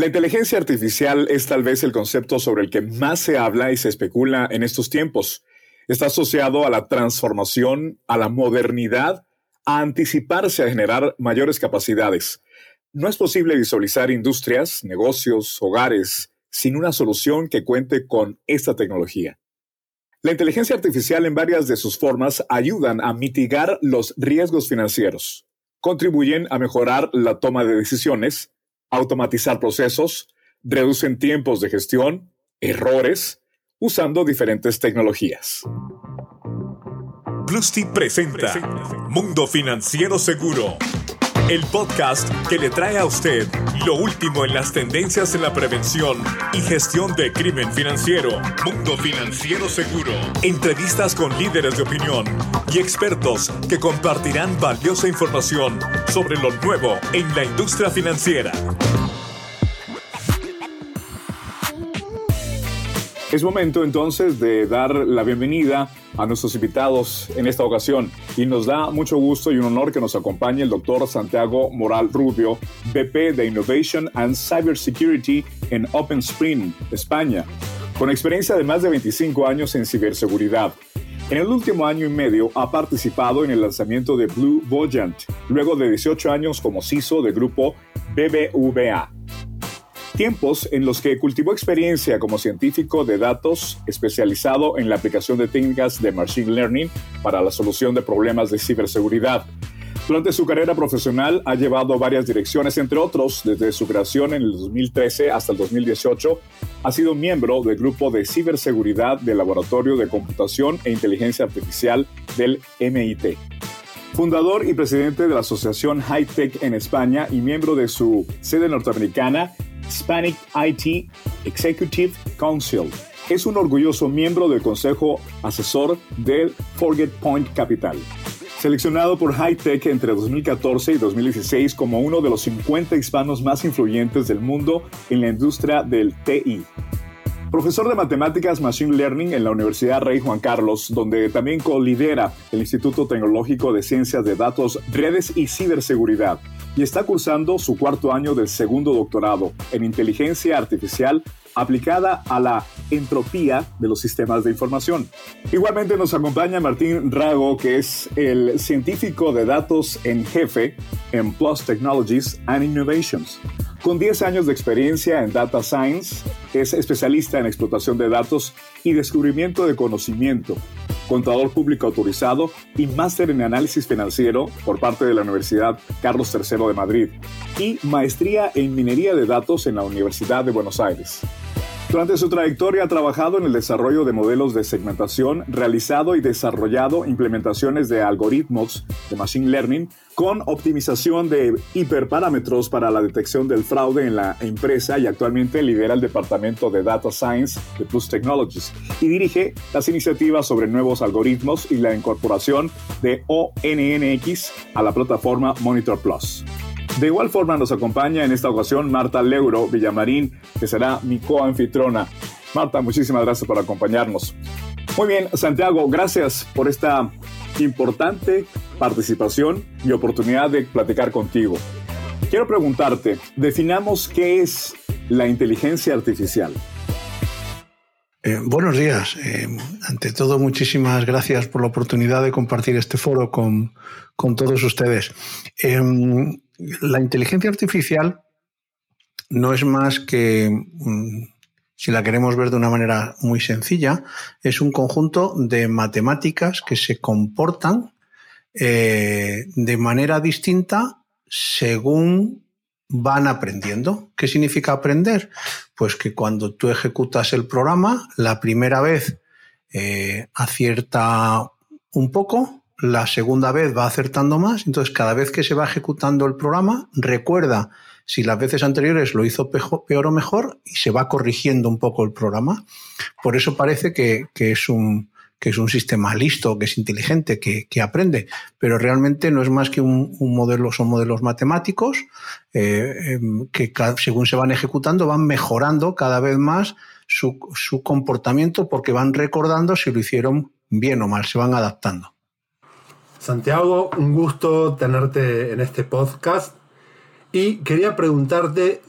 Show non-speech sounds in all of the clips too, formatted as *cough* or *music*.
La inteligencia artificial es tal vez el concepto sobre el que más se habla y se especula en estos tiempos. Está asociado a la transformación, a la modernidad, a anticiparse a generar mayores capacidades. No es posible visualizar industrias, negocios, hogares sin una solución que cuente con esta tecnología. La inteligencia artificial en varias de sus formas ayudan a mitigar los riesgos financieros, contribuyen a mejorar la toma de decisiones, automatizar procesos, reducen tiempos de gestión, errores, usando diferentes tecnologías. Plusty presenta Mundo Financiero Seguro, el podcast que le trae a usted lo último en las tendencias en la prevención y gestión de crimen financiero. Mundo Financiero Seguro. Entrevistas con líderes de opinión y expertos que compartirán valiosa información sobre lo nuevo en la industria financiera. Es momento entonces de dar la bienvenida a nuestros invitados en esta ocasión y nos da mucho gusto y un honor que nos acompañe el doctor Santiago Moral Rubio, VP de Innovation and Cybersecurity en OpenSpring, España, con experiencia de más de 25 años en ciberseguridad. En el último año y medio ha participado en el lanzamiento de Blue Voyant, luego de 18 años como CISO del grupo BBVA tiempos en los que cultivó experiencia como científico de datos especializado en la aplicación de técnicas de Machine Learning para la solución de problemas de ciberseguridad. Durante su carrera profesional ha llevado varias direcciones, entre otros, desde su creación en el 2013 hasta el 2018, ha sido miembro del grupo de ciberseguridad del Laboratorio de Computación e Inteligencia Artificial del MIT fundador y presidente de la Asociación High Tech en España y miembro de su sede norteamericana Hispanic IT Executive Council. Es un orgulloso miembro del Consejo Asesor del Forget Point Capital. Seleccionado por High Tech entre 2014 y 2016 como uno de los 50 hispanos más influyentes del mundo en la industria del TI. Profesor de Matemáticas Machine Learning en la Universidad Rey Juan Carlos, donde también co-lidera el Instituto Tecnológico de Ciencias de Datos, Redes y Ciberseguridad y está cursando su cuarto año del segundo doctorado en inteligencia artificial aplicada a la entropía de los sistemas de información. Igualmente nos acompaña Martín Rago, que es el científico de datos en jefe en Plus Technologies and Innovations. Con 10 años de experiencia en Data Science, es especialista en explotación de datos y descubrimiento de conocimiento, contador público autorizado y máster en análisis financiero por parte de la Universidad Carlos III de Madrid y maestría en minería de datos en la Universidad de Buenos Aires. Durante su trayectoria ha trabajado en el desarrollo de modelos de segmentación, realizado y desarrollado implementaciones de algoritmos de Machine Learning con optimización de hiperparámetros para la detección del fraude en la empresa y actualmente lidera el departamento de Data Science de Plus Technologies y dirige las iniciativas sobre nuevos algoritmos y la incorporación de ONNX a la plataforma Monitor Plus. De igual forma nos acompaña en esta ocasión Marta Leuro Villamarín, que será mi coanfitrona. Marta, muchísimas gracias por acompañarnos. Muy bien, Santiago, gracias por esta importante participación y oportunidad de platicar contigo. Quiero preguntarte, definamos qué es la inteligencia artificial. Eh, buenos días. Eh, ante todo, muchísimas gracias por la oportunidad de compartir este foro con, con todos ustedes. Em, la inteligencia artificial no es más que, mm, si la queremos ver de una manera muy sencilla, es un conjunto de matemáticas que se comportan eh, de manera distinta según van aprendiendo. ¿Qué significa aprender? Pues que cuando tú ejecutas el programa, la primera vez eh, acierta un poco, la segunda vez va acertando más, entonces cada vez que se va ejecutando el programa, recuerda si las veces anteriores lo hizo peor o mejor y se va corrigiendo un poco el programa. Por eso parece que, es, un, que es un sistema listo, que es inteligente, que, aprende, pero realmente no es más que un, modelo, son modelos matemáticos eh, em, que según se van ejecutando van mejorando cada vez más su, su comportamiento porque van recordando si lo hicieron bien o mal, se van adaptando. Santiago, un gusto tenerte en este podcast y quería preguntarte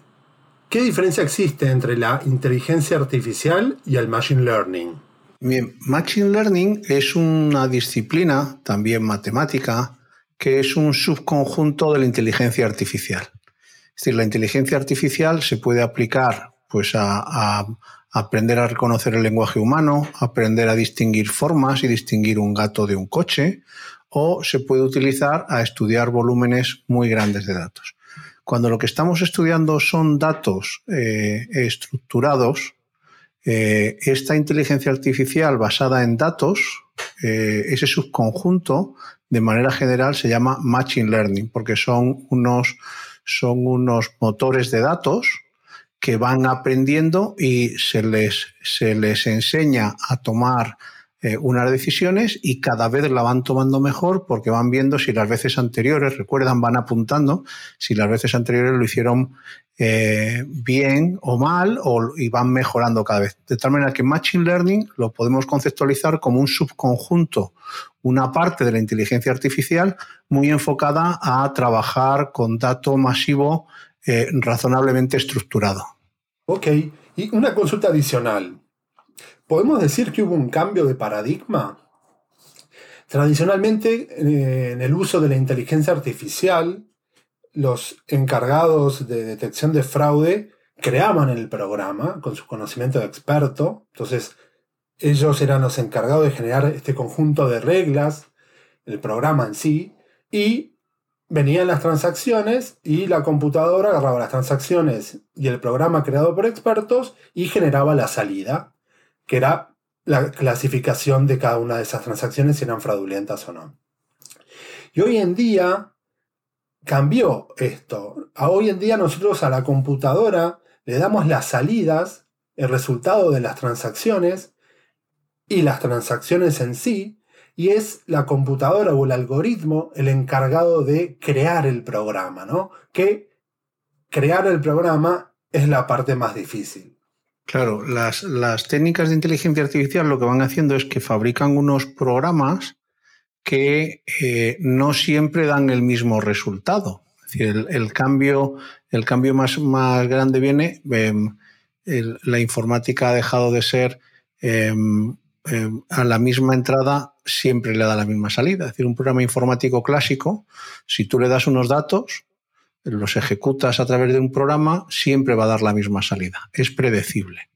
¿Qué diferencia existe entre la inteligencia artificial y el machine learning? Bien, machine learning es una disciplina, también matemática, que es un subconjunto de la inteligencia artificial. Es decir, la inteligencia artificial se puede aplicar pues, a, aprender a reconocer el lenguaje humano, aprender a distinguir formas y distinguir un gato de un coche, o se puede utilizar a estudiar volúmenes muy grandes de datos. Cuando lo que estamos estudiando son datos eh, estructurados, eh, esta inteligencia artificial basada en datos, eh, ese subconjunto, de manera general se llama Machine Learning, porque son unos, son unos motores de datos que van aprendiendo y se les, se les enseña a tomar eh, unas decisiones y cada vez la van tomando mejor porque van viendo si las veces anteriores, recuerdan, van apuntando si las veces anteriores lo hicieron eh, bien o mal o, y van mejorando cada vez. De tal manera que Machine Learning lo podemos conceptualizar como un subconjunto, una parte de la inteligencia artificial muy enfocada a trabajar con dato masivo eh, razonablemente estructurado. Ok, y una consulta adicional. ¿Podemos decir que hubo un cambio de paradigma? Tradicionalmente, eh, en el uso de la inteligencia artificial, los encargados de detección de fraude creaban el programa con su conocimiento de experto. Entonces, ellos eran los encargados de generar este conjunto de reglas, el programa en sí, y venían las transacciones y la computadora agarraba las transacciones y el programa creado por expertos y generaba la salida, que era la clasificación de cada una de esas transacciones si eran fraudulentas o no. Y hoy en día cambió esto. hoy en día nosotros a la computadora le damos las salidas, el resultado de las transacciones y las transacciones en sí, y es la computadora o el algoritmo el encargado de crear el programa, ¿no? Que crear el programa es la parte más difícil. Claro, las, técnicas de inteligencia artificial lo que van haciendo es que fabrican unos programas que eh, no siempre dan el mismo resultado. Es decir, el, cambio, el cambio más, más grande viene, em, la informática ha dejado de ser em, em, a la misma entrada siempre le da la misma salida. Es decir, un programa informático clásico, si tú le das unos datos, los ejecutas a través de un programa, siempre va a dar la misma salida. Es predecible.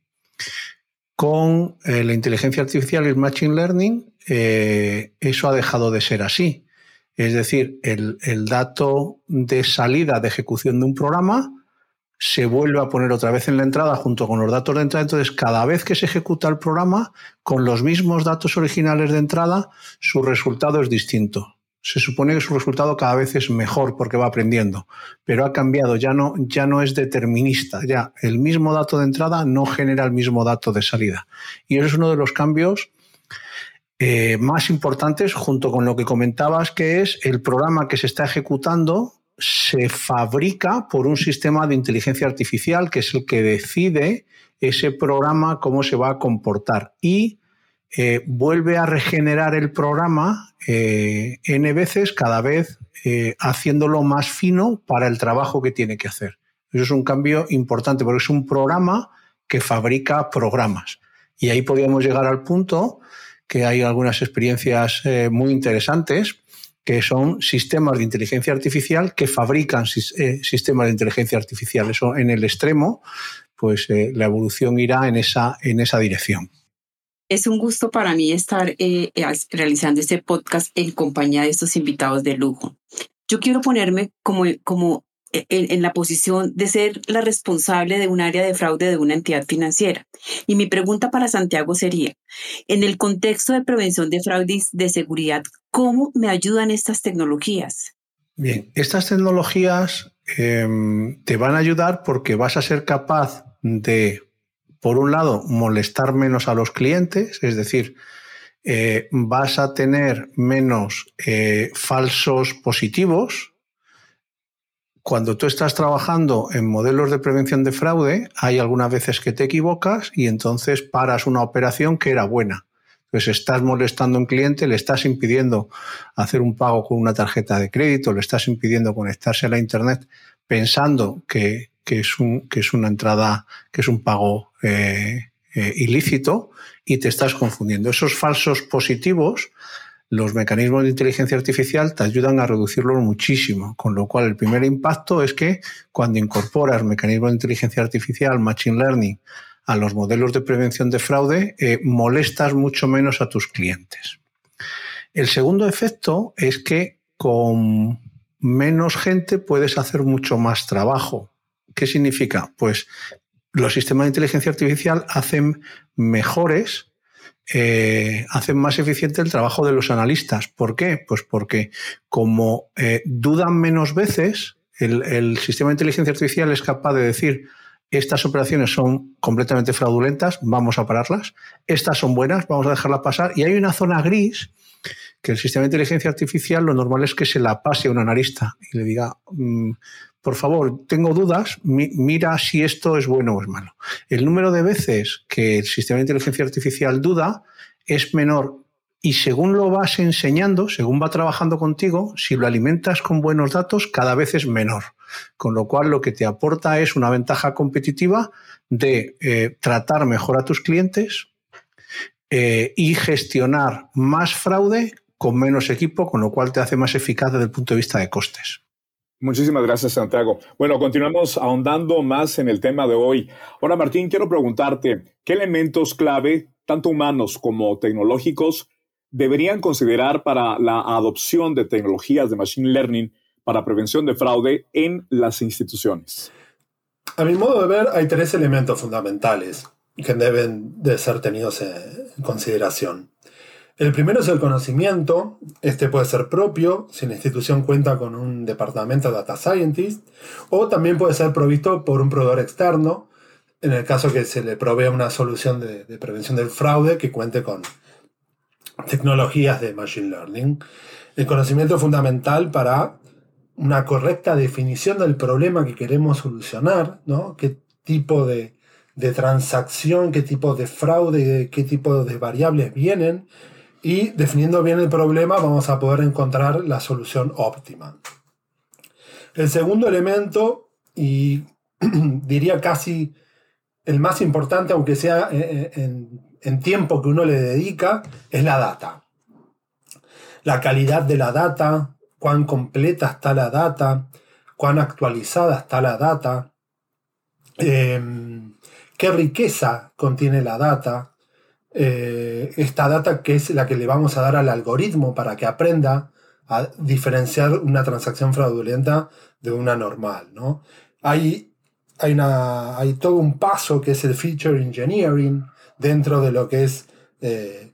Con eh, la inteligencia artificial y el machine learning, eh, eso ha dejado de ser así. Es decir, el, el dato de salida de ejecución de un programa se vuelve a poner otra vez en la entrada junto con los datos de entrada. Entonces, cada vez que se ejecuta el programa, con los mismos datos originales de entrada, su resultado es distinto. Se supone que su resultado cada vez es mejor porque va aprendiendo, pero ha cambiado, ya no, ya no es determinista, ya el mismo dato de entrada no genera el mismo dato de salida. Y eso es uno de los cambios eh, más importantes junto con lo que comentabas, que es el programa que se está ejecutando se fabrica por un sistema de inteligencia artificial que es el que decide ese programa cómo se va a comportar y eh, vuelve a regenerar el programa eh, n veces cada vez eh, haciéndolo más fino para el trabajo que tiene que hacer. Eso es un cambio importante porque es un programa que fabrica programas. Y ahí podríamos llegar al punto que hay algunas experiencias muy interesantes que son sistemas de inteligencia artificial que fabrican sistemas de inteligencia artificial. Eso en el extremo, pues la evolución irá en esa, en esa dirección. Es un gusto para mí estar eh, realizando este podcast en compañía de estos invitados de lujo. Yo quiero ponerme como, como en, la posición de ser la responsable de un área de fraude de una entidad financiera. Y mi pregunta para Santiago sería, en el contexto de prevención de fraudes de seguridad, ¿cómo me ayudan estas tecnologías? Bien, estas tecnologías em, te van a ayudar porque vas a ser capaz de, por un lado, molestar menos a los clientes, es decir, eh, vas a tener menos eh, falsos positivos, cuando tú estás trabajando en modelos de prevención de fraude, hay algunas veces que te equivocas y entonces paras una operación que era buena. Entonces estás molestando a un cliente, le estás impidiendo hacer un pago con una tarjeta de crédito, le estás impidiendo conectarse a la Internet pensando que, que es, un, que es una entrada, que es un pago eh, eh, ilícito y te estás confundiendo. Esos falsos positivos, los mecanismos de inteligencia artificial te ayudan a reducirlos muchísimo, con lo cual el primer impacto es que cuando incorporas mecanismos de inteligencia artificial, machine learning, a los modelos de prevención de fraude, eh, molestas mucho menos a tus clientes. El segundo efecto es que con menos gente puedes hacer mucho más trabajo. ¿Qué significa? Pues los sistemas de inteligencia artificial hacen mejores, eh, hacen más eficiente el trabajo de los analistas. ¿Por qué? Pues porque como eh, dudan menos veces, el, sistema de inteligencia artificial es capaz de decir, estas operaciones son completamente fraudulentas, vamos a pararlas, estas son buenas, vamos a dejarlas pasar, y hay una zona gris que el sistema de inteligencia artificial lo normal es que se la pase a un analista y le diga, mm, por favor, tengo dudas, mira si esto es bueno o es malo. El número de veces que el sistema de inteligencia artificial duda es menor y según lo vas enseñando, según va trabajando contigo, si lo alimentas con buenos datos, cada vez es menor. Con lo cual lo que te aporta es una ventaja competitiva de eh, tratar mejor a tus clientes eh, y gestionar más fraude con menos equipo, con lo cual te hace más eficaz desde el punto de vista de costes. Muchísimas gracias, Santiago. Bueno, continuamos ahondando más en el tema de hoy. Ahora, Martín, quiero preguntarte, ¿qué elementos clave, tanto humanos como tecnológicos, deberían considerar para la adopción de tecnologías de Machine Learning para prevención de fraude en las instituciones? A mi modo de ver, hay tres elementos fundamentales que deben de ser tenidos en consideración. El primero es el conocimiento. Este puede ser propio si la institución cuenta con un departamento de data scientist o también puede ser provisto por un proveedor externo en el caso que se le provea una solución de, prevención del fraude que cuente con tecnologías de Machine Learning. El conocimiento es fundamental para una correcta definición del problema que queremos solucionar, ¿no? ¿Qué tipo de, de transacción, qué tipo de fraude, qué tipo de variables vienen? Y definiendo bien el problema vamos a poder encontrar la solución óptima. El segundo elemento, y *clears throat* diría casi el más importante, aunque sea eh, eh, en, tiempo que uno le dedica, es la data. La calidad de la data, cuán completa está la data, cuán actualizada está la data, em, qué riqueza contiene la data, eh, esta data que es la que le vamos a dar al algoritmo para que aprenda a diferenciar una transacción fraudulenta de una normal. ¿no? Hay, hay, una, hay todo un paso que es el feature engineering, dentro de lo que es eh,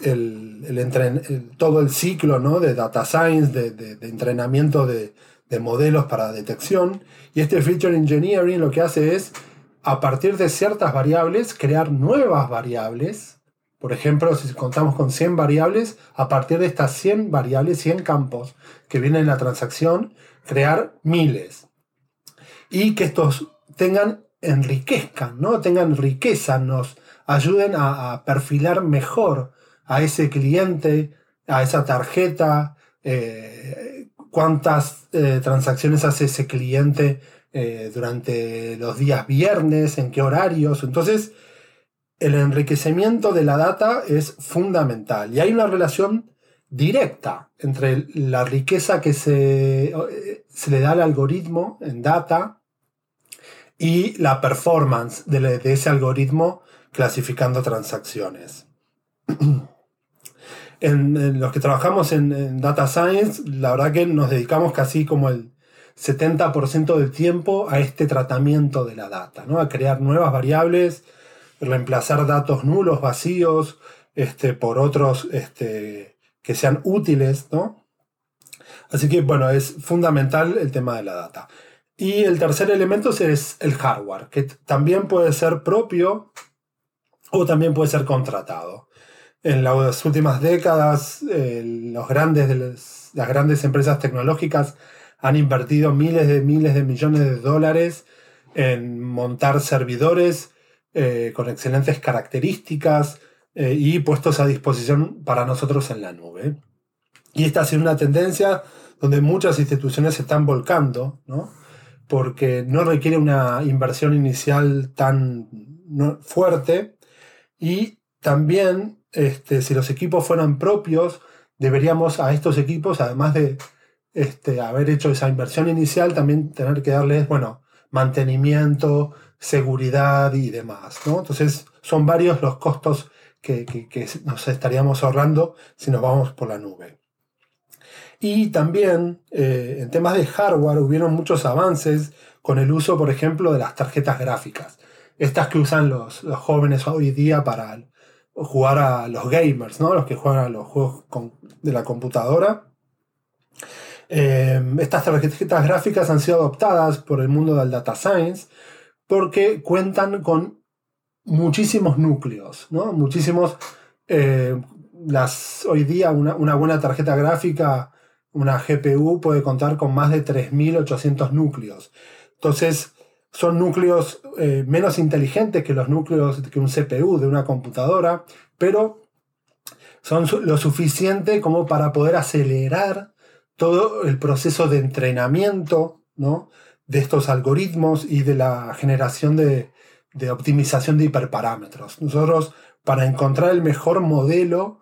el, todo el ciclo ¿no? de data science, de, entrenamiento de, modelos para detección. Y este feature engineering lo que hace es, a partir de ciertas variables, crear nuevas variables. Por ejemplo, si contamos con 100 variables, a partir de estas 100 variables, 100 campos que vienen en la transacción, crear miles. Y que estos tengan, enriquezcan, ¿no? Tengan riqueza, nos, ayuden a, perfilar mejor a ese cliente, a esa tarjeta, eh, cuántas eh, transacciones hace ese cliente eh, durante los días viernes, en qué horarios. Entonces, el enriquecimiento de la data es fundamental y hay una relación directa entre la riqueza que se, se le da al algoritmo en data y la performance de, ese algoritmo clasificando transacciones. *clears throat* en, los que trabajamos en, Data Science, la verdad que nos dedicamos casi como el 70% del tiempo a este tratamiento de la data, ¿no? a crear nuevas variables, reemplazar datos nulos, vacíos, este, por otros este, que sean útiles. ¿no? Así que bueno, es fundamental el tema de la data. Y el tercer elemento es el hardware, que también puede ser propio o también puede ser contratado. En las últimas décadas, los grandes, las grandes empresas tecnológicas han invertido miles de miles de millones de dólares en montar servidores eh, con excelentes características eh, y puestos a disposición para nosotros en la nube. Y esta ha sido una tendencia donde muchas instituciones se están volcando, ¿no? porque no requiere una inversión inicial tan fuerte y también este, si los equipos fueran propios, deberíamos a estos equipos, además de este, haber hecho esa inversión inicial, también tener que darles, bueno, mantenimiento, seguridad y demás. ¿no? Entonces, son varios los costos que, nos estaríamos ahorrando si nos vamos por la nube. Y también eh, en temas de hardware hubieron muchos avances con el uso, por ejemplo, de las tarjetas gráficas. Estas que usan los, jóvenes hoy día para jugar a los gamers, ¿no? los que juegan a los juegos de la computadora. Eh, estas tarjetas gráficas han sido adoptadas por el mundo del data science porque cuentan con muchísimos núcleos, ¿no? Muchísimos. Eh, las, hoy día una, buena tarjeta gráfica, una GPU, puede contar con más de 3.800 núcleos. Entonces, son núcleos eh, menos inteligentes que los núcleos que un CPU de una computadora, pero son lo suficiente como para poder acelerar todo el proceso de entrenamiento ¿no? De estos algoritmos y de la generación de, optimización de hiperparámetros. Nosotros, para encontrar el mejor modelo,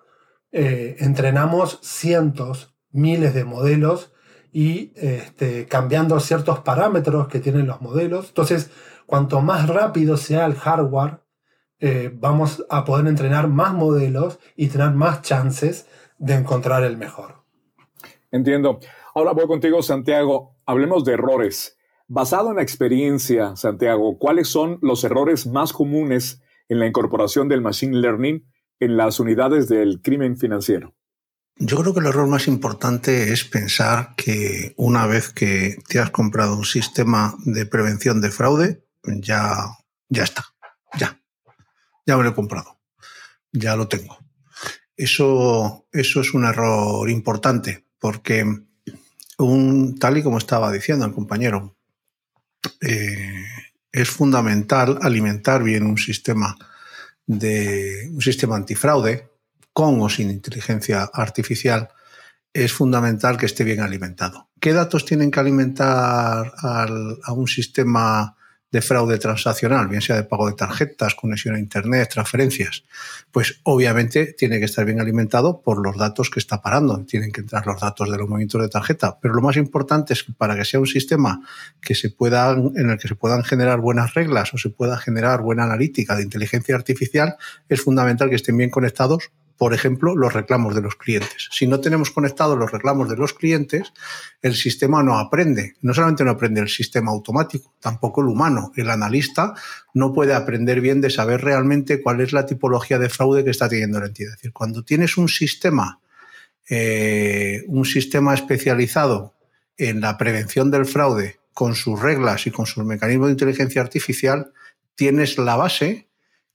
eh, entrenamos cientos, miles de modelos y este, cambiando ciertos parámetros que tienen los modelos. Entonces, cuanto más rápido sea el hardware, eh, vamos a poder entrenar más modelos y tener más chances de encontrar el mejor. Entiendo. Ahora voy contigo, Santiago. Hablemos de errores. Basado en la experiencia, Santiago, ¿cuáles son los errores más comunes en la incorporación del Machine Learning en las unidades del crimen financiero? Yo creo que el error más importante es pensar que una vez que te has comprado un sistema de prevención de fraude, ya, ya está, ya, ya me lo he comprado, ya lo tengo. Eso, eso es un error importante porque un, tal y como estaba diciendo el compañero, eh, es fundamental alimentar bien un sistema de un sistema antifraude con o sin inteligencia artificial es fundamental que esté bien alimentado. ¿Qué datos tienen que alimentar a un sistema de fraude transaccional, bien sea de pago de tarjetas, conexión a Internet, transferencias, pues obviamente tiene que estar bien alimentado por los datos que está parando. Tienen que entrar los datos de los movimientos de tarjeta. Pero lo más importante es que para que sea un sistema que se puedan, en el que se puedan generar buenas reglas o se pueda generar buena analítica de inteligencia artificial, es fundamental que estén bien conectados por ejemplo, los reclamos de los clientes. Si no tenemos conectados los reclamos de los clientes, el sistema no aprende. No solamente no aprende el sistema automático, tampoco el humano. El analista no puede aprender bien de saber realmente cuál es la tipología de fraude que está teniendo la entidad. Es decir, cuando tienes un sistema, eh, un sistema especializado en la prevención del fraude, con sus reglas y con sus mecanismos de inteligencia artificial, tienes la base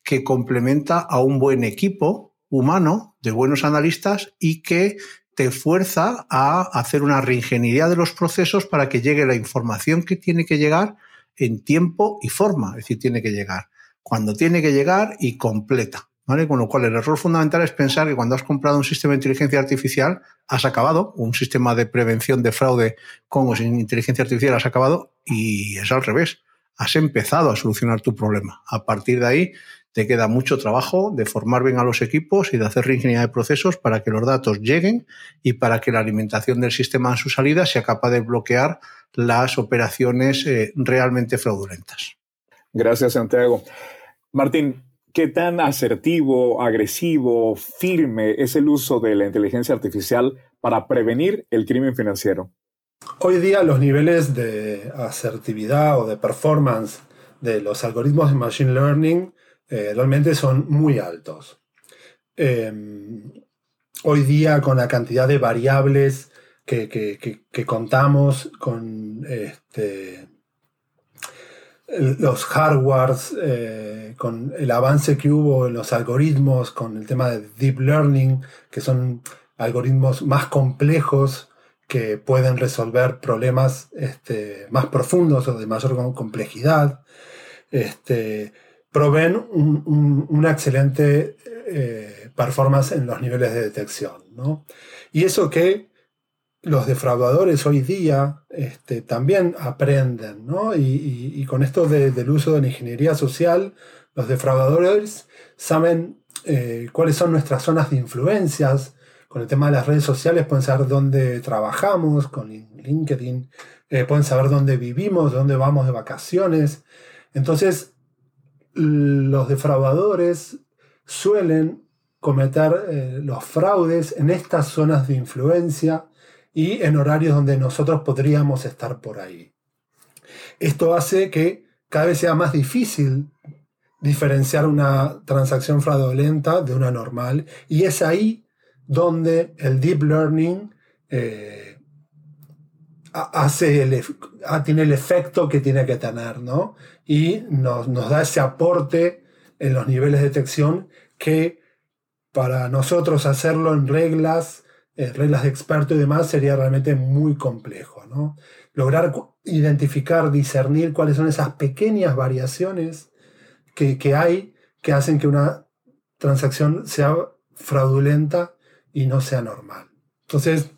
que complementa a un buen equipo humano de buenos analistas y que te fuerza a hacer una reingeniería de los procesos para que llegue la información que tiene que llegar en tiempo y forma, es decir, tiene que llegar cuando tiene que llegar y completa. ¿vale? Con lo cual, el error fundamental es pensar que cuando has comprado un sistema de inteligencia artificial, has acabado, un sistema de prevención de fraude con o sin inteligencia artificial, has acabado y es al revés. Has empezado a solucionar tu problema. A partir de ahí, te queda mucho trabajo de formar bien a los equipos y de hacer reingeniería de procesos para que los datos lleguen y para que la alimentación del sistema en su salida sea capaz de bloquear las operaciones eh, realmente fraudulentas. Gracias, Santiago. Martín, ¿qué tan asertivo, agresivo, firme es el uso de la inteligencia artificial para prevenir el crimen financiero? Hoy día los niveles de asertividad o de performance de los algoritmos de Machine Learning eh, realmente son muy altos. Em, hoy día con la cantidad de variables que, contamos con este, los hardwares, eh, con el avance que hubo en los algoritmos, con el tema de deep learning, que son algoritmos más complejos que pueden resolver problemas este, más profundos o de mayor complejidad. Este, proveen una excelente eh, performance en los niveles de detección. ¿no? Y eso que los defraudadores hoy día este, también aprenden, ¿no? Y, con esto del uso de la ingeniería social, los defraudadores saben eh, cuáles son nuestras zonas de influencias. Con el tema de las redes sociales pueden saber dónde trabajamos, con LinkedIn, eh, pueden saber dónde vivimos, dónde vamos de vacaciones. Entonces, los defraudadores suelen cometer eh, los fraudes en estas zonas de influencia y en horarios donde nosotros podríamos estar por ahí. Esto hace que cada vez sea más difícil diferenciar una transacción fraudulenta de una normal y es ahí donde el deep learning eh, hace el, tiene el efecto que tiene que tener, ¿no? Y nos, nos da ese aporte en los niveles de detección que para nosotros hacerlo en reglas eh, reglas de experto y demás, sería realmente muy complejo. ¿no? Lograr identificar, discernir cuáles son esas pequeñas variaciones que, hay que hacen que una transacción sea fraudulenta y no sea normal. Entonces,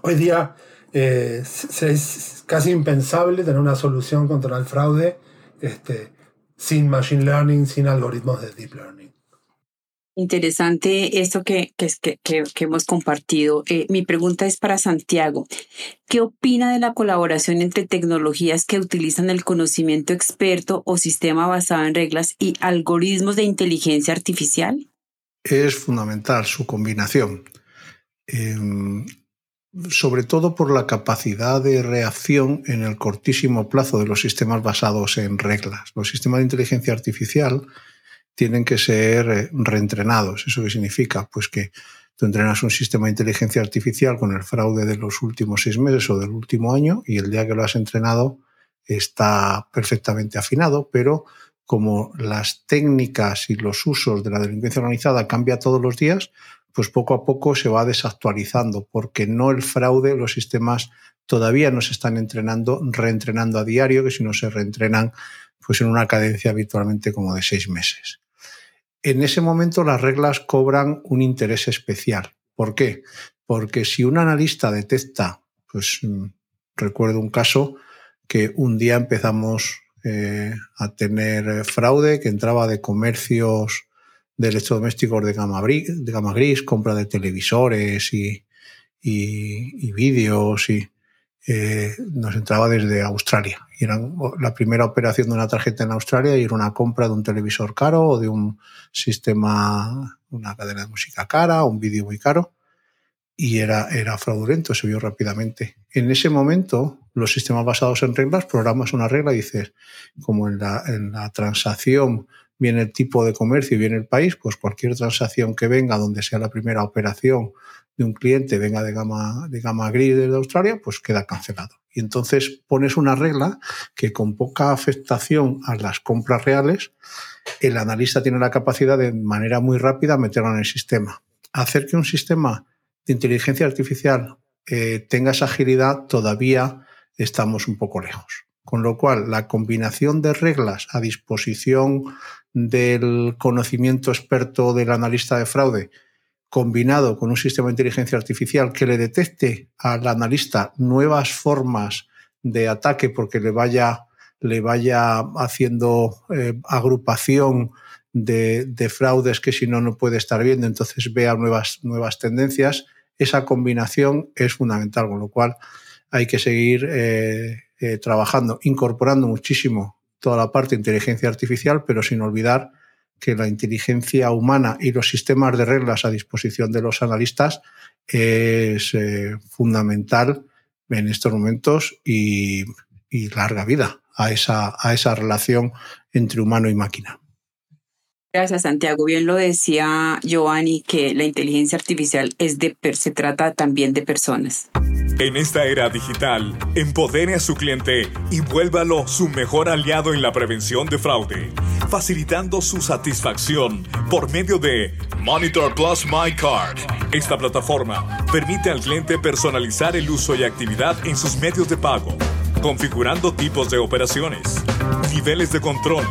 hoy día eh, es casi impensable tener una solución contra el fraude este, sin machine learning, sin algoritmos de deep learning. Interesante esto que, que, que, que hemos compartido. Eh, mi pregunta es para Santiago. ¿Qué opina de la colaboración entre tecnologías que utilizan el conocimiento experto o sistema basado en reglas y algoritmos de inteligencia artificial? Es fundamental su combinación, em, sobre todo por la capacidad de reacción en el cortísimo plazo de los sistemas basados en reglas. Los sistemas de inteligencia artificial tienen que ser eh, reentrenados. ¿Eso qué significa? Pues que tú entrenas un sistema de inteligencia artificial con el fraude de los últimos seis meses o del último año y el día que lo has entrenado está perfectamente afinado, pero como las técnicas y los usos de la delincuencia organizada cambian todos los días, pues poco a poco se va desactualizando, porque no el fraude, los sistemas todavía no se están entrenando, reentrenando a diario, que si no se reentrenan, pues en una cadencia habitualmente como de seis meses en ese momento las reglas cobran un interés especial. ¿Por qué? Porque si un analista detecta, pues mm, recuerdo un caso que un día empezamos eh, a tener fraude que entraba de comercios de electrodomésticos de gama, gris, compra de televisores y, y vídeos y, eh, nos entraba desde Australia. Y era la primera operación de una tarjeta en Australia y era una compra de un televisor caro o de un sistema, una cadena de música cara, un vídeo muy caro. Y era, era fraudulento, se vio rápidamente. En ese momento, los sistemas basados en reglas, programas una regla y dices, como en la, en la transacción viene el tipo de comercio y viene el país, pues cualquier transacción que venga donde sea la primera operación de un cliente venga de gama, de gama gris desde Australia, pues queda cancelado. Y entonces pones una regla que con poca afectación a las compras reales, el analista tiene la capacidad de, manera muy rápida, meterlo en el sistema. Hacer que un sistema de inteligencia artificial eh, tenga esa agilidad, todavía estamos un poco lejos. Con lo cual, la combinación de reglas a disposición del conocimiento experto del analista de fraude combinado con un sistema de inteligencia artificial que le detecte al analista nuevas formas de ataque porque le vaya, le vaya haciendo eh, agrupación de, fraudes que si no, no puede estar viendo, entonces vea nuevas, nuevas tendencias, esa combinación es fundamental, con lo cual hay que seguir eh, eh, trabajando, incorporando muchísimo toda la parte de inteligencia artificial, pero sin olvidar que la inteligencia humana y los sistemas de reglas a disposición de los analistas es eh, fundamental en estos momentos y, larga vida a esa, a esa relación entre humano y máquina. Gracias, Santiago. Bien lo decía Giovanni, que la inteligencia artificial es de, se trata también de personas. En esta era digital, empodere a su cliente y vuélvalo su mejor aliado en la prevención de fraude, facilitando su satisfacción por medio de Monitor Plus My Card. Esta plataforma permite al cliente personalizar el uso y actividad en sus medios de pago, configurando tipos de operaciones, niveles de control,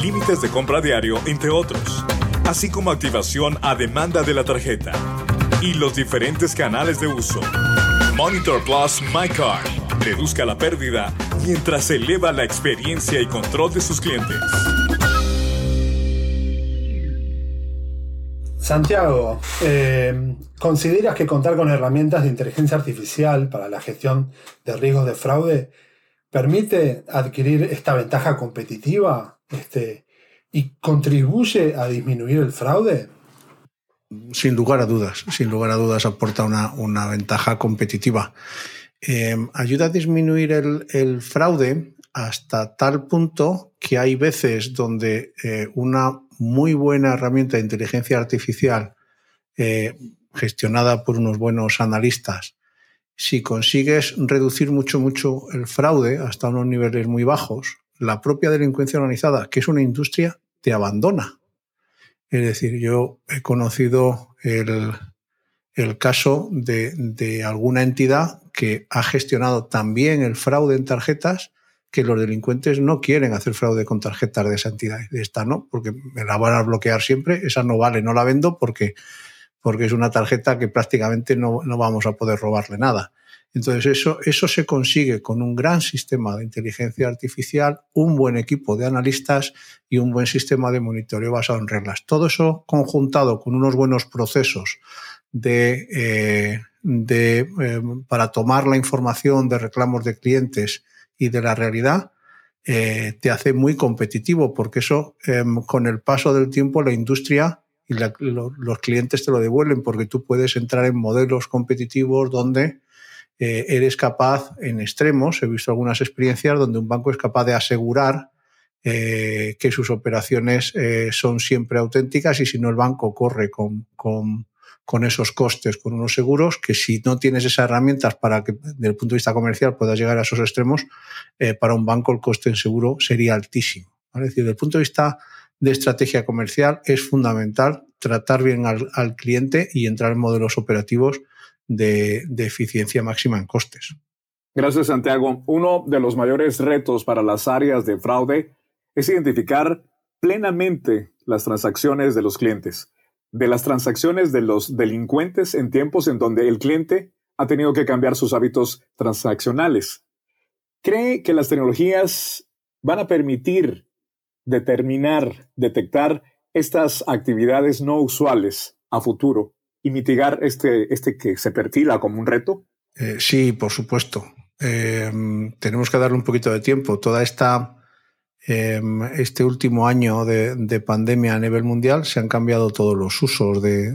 límites de compra diario, entre otros, así como activación a demanda de la tarjeta y los diferentes canales de uso. Monitor Plus MyCard. Reduzca la pérdida mientras eleva la experiencia y control de sus clientes. Santiago, eh, ¿consideras que contar con herramientas de inteligencia artificial para la gestión de riesgos de fraude permite adquirir esta ventaja competitiva este, y contribuye a disminuir el fraude? Sin lugar a dudas, sin lugar a dudas aporta una, ventaja competitiva. Eh, ayuda a disminuir el, fraude hasta tal punto que hay veces donde eh, una muy buena herramienta de inteligencia artificial eh, gestionada por unos buenos analistas, si consigues reducir mucho, mucho el fraude hasta unos niveles muy bajos, la propia delincuencia organizada, que es una industria, te abandona. Es decir, yo he conocido el, caso de, alguna entidad que ha gestionado también el fraude en tarjetas que los delincuentes no quieren hacer fraude con tarjetas de esa entidad. De esta no, porque me la van a bloquear siempre, esa no vale, no la vendo porque, porque es una tarjeta que prácticamente no, no vamos a poder robarle nada. Entonces, eso, eso se consigue con un gran sistema de inteligencia artificial, un buen equipo de analistas y un buen sistema de monitoreo basado en reglas. Todo eso conjuntado con unos buenos procesos de, eh, de eh, para tomar la información de reclamos de clientes y de la realidad, eh, te hace muy competitivo, porque eso, em, con el paso del tiempo, la industria y los clientes te lo devuelven, porque tú puedes entrar en modelos competitivos donde eh, eres capaz en extremos, he visto algunas experiencias donde un banco es capaz de asegurar eh, que sus operaciones eh, son siempre auténticas y si no el banco corre con, con, con, esos costes, con unos seguros, que si no tienes esas herramientas para que desde el punto de vista comercial puedas llegar a esos extremos, para un banco el coste en seguro sería altísimo. Es decir, desde el punto de vista de estrategia comercial es fundamental tratar bien al, cliente y entrar en modelos operativos de, eficiencia máxima en costes. Gracias, Santiago. Uno de los mayores retos para las áreas de fraude es identificar plenamente las transacciones de los clientes, de las transacciones de los delincuentes en tiempos en donde el cliente ha tenido que cambiar sus hábitos transaccionales. ¿Cree que las tecnologías van a permitir determinar, detectar estas actividades no usuales a futuro y mitigar este, este que se perfila como un reto? Eh, sí, por supuesto. Eh, tenemos que darle un poquito de tiempo. Toda esta eh, este último año de, pandemia a nivel mundial se han cambiado todos los usos de,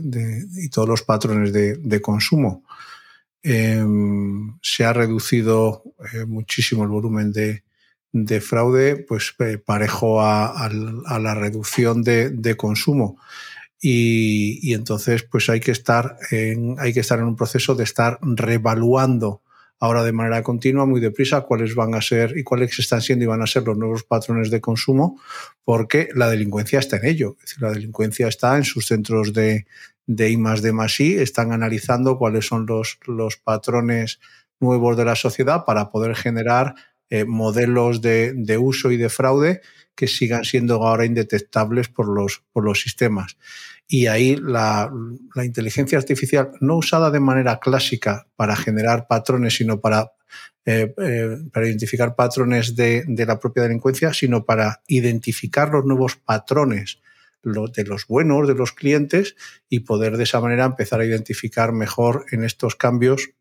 y todos los patrones de, consumo. se ha reducido muchísimo el volumen de, fraude, pues parejo a, a la reducción de, consumo. Y, entonces, pues hay que estar en, hay que estar en un proceso de estar revaluando ahora de manera continua, muy deprisa, cuáles van a ser y cuáles están siendo y van a ser los nuevos patrones de consumo, porque la delincuencia está en ello. Es decir, la delincuencia está en sus centros de, de I más D más I, están analizando cuáles son los, los patrones nuevos de la sociedad para poder generar eh, modelos de, de uso y de fraude que sigan siendo ahora indetectables por los, por los sistemas. Y ahí la, inteligencia artificial, no usada de manera clásica para generar patrones, sino para, eh, eh, para identificar patrones de, la propia delincuencia, sino para identificar los nuevos patrones de los buenos, de los clientes, y poder de esa manera empezar a identificar mejor en estos cambios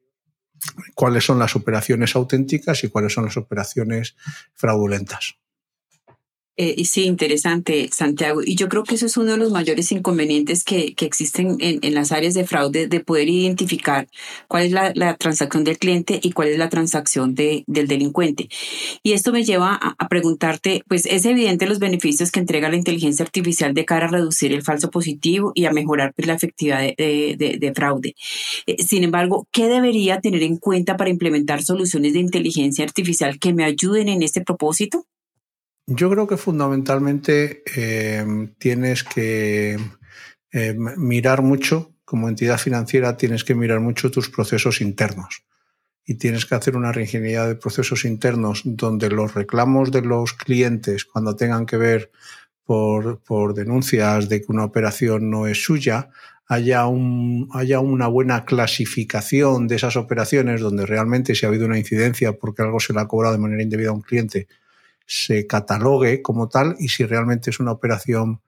cuáles son las operaciones auténticas y cuáles son las operaciones fraudulentas. Eh, y sí, interesante, Santiago. Y yo creo que eso es uno de los mayores inconvenientes que, que existen en, en, las áreas de fraude, de poder identificar cuál es la, la transacción del cliente y cuál es la transacción de, del delincuente. Y esto me lleva a, preguntarte, pues es evidente los beneficios que entrega la inteligencia artificial de cara a reducir el falso positivo y a mejorar pues, la efectividad de, de, de fraude. Eh, sin embargo, ¿qué debería tener en cuenta para implementar soluciones de inteligencia artificial que me ayuden en este propósito? Yo creo que fundamentalmente eh, tienes que eh, mirar mucho, como entidad financiera, tienes que mirar mucho tus procesos internos. Y tienes que hacer una reingeniería de procesos internos donde los reclamos de los clientes, cuando tengan que ver por, por, denuncias de que una operación no es suya, haya, un, haya una buena clasificación de esas operaciones donde realmente si ha habido una incidencia porque algo se le ha cobrado de manera indebida a un cliente, se catalogue como tal y si realmente es una operación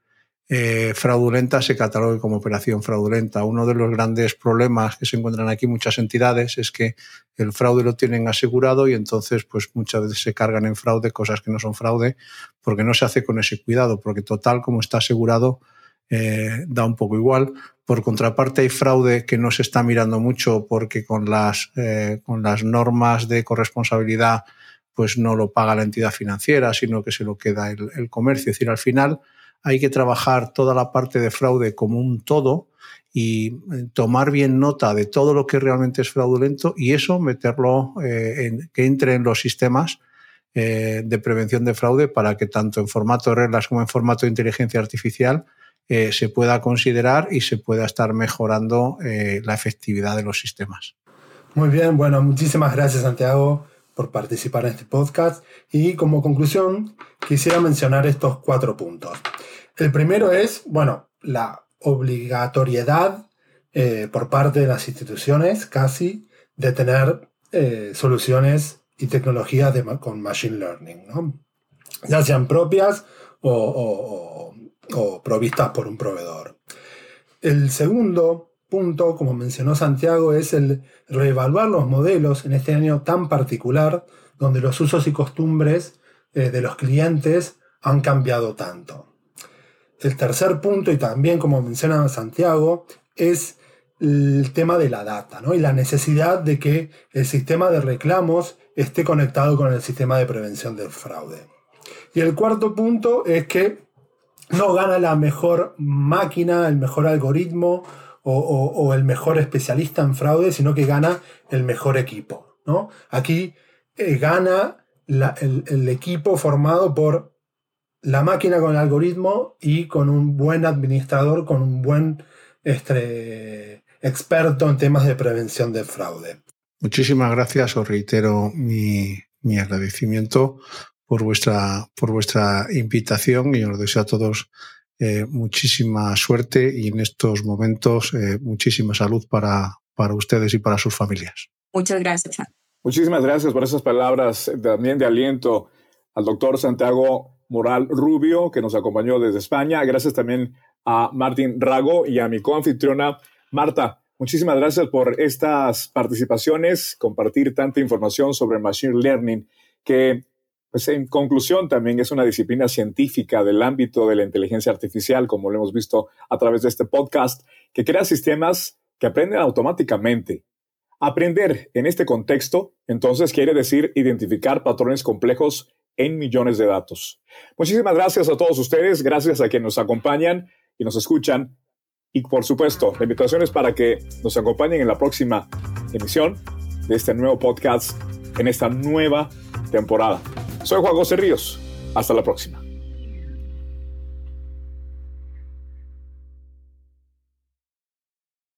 eh, fraudulenta se catalogue como operación fraudulenta. Uno de los grandes problemas que se encuentran aquí muchas entidades es que el fraude lo tienen asegurado y entonces pues muchas veces se cargan en fraude cosas que no son fraude porque no se hace con ese cuidado, porque total como está asegurado eh, da un poco igual. Por contraparte hay fraude que no se está mirando mucho porque con las, eh, con las normas de corresponsabilidad pues no lo paga la entidad financiera, sino que se lo queda el, comercio. Es decir, al final hay que trabajar toda la parte de fraude como un todo y eh, tomar bien nota de todo lo que realmente es fraudulento y eso meterlo eh, en, que entre en los sistemas eh, de prevención de fraude para que tanto en formato de reglas como en formato de inteligencia artificial se pueda considerar y se pueda estar mejorando la efectividad de los sistemas. Muy bien, bueno, muchísimas gracias Santiago por participar en este podcast y como conclusión quisiera mencionar estos cuatro puntos. El primero es, bueno, la obligatoriedad eh, por parte de las instituciones casi de tener eh, soluciones y tecnologías con Machine Learning, ¿no? ya sean propias o, o provistas por un proveedor. El segundo como mencionó Santiago, es el reevaluar los modelos en este año tan particular, donde los usos y costumbres eh, de los clientes han cambiado tanto. El tercer punto, y también como menciona Santiago, es el tema de la data ¿no? y la necesidad de que el sistema de reclamos esté conectado con el sistema de prevención del fraude. Y el cuarto punto es que no gana la mejor máquina, el mejor algoritmo o, el mejor especialista en fraude, sino que gana el mejor equipo. ¿no? Aquí eh, gana el, equipo formado por la máquina con el algoritmo y con un buen administrador, con un buen este, experto en temas de prevención de fraude. Muchísimas gracias, os reitero mi, agradecimiento por vuestra, por vuestra invitación y os deseo a todos eh, muchísima suerte y en estos momentos eh, muchísima salud para, para ustedes y para sus familias. Muchas gracias. Muchísimas gracias por esas palabras también de aliento al doctor Santiago Moral Rubio, que nos acompañó desde España. Gracias también a Martín Rago y a mi coanfitriona Marta. Muchísimas gracias por estas participaciones, compartir tanta información sobre Machine Learning, que pues en conclusión también es una disciplina científica del ámbito de la inteligencia artificial, como lo hemos visto a través de este podcast, que crea sistemas que aprenden automáticamente. Aprender en este contexto, entonces, quiere decir identificar patrones complejos en millones de datos. Muchísimas gracias a todos ustedes, gracias a quienes nos acompañan y nos escuchan. Y por supuesto, la invitación es para que nos acompañen en la próxima emisión de este nuevo podcast en esta nueva temporada. Soy Juan José Ríos. Hasta la próxima.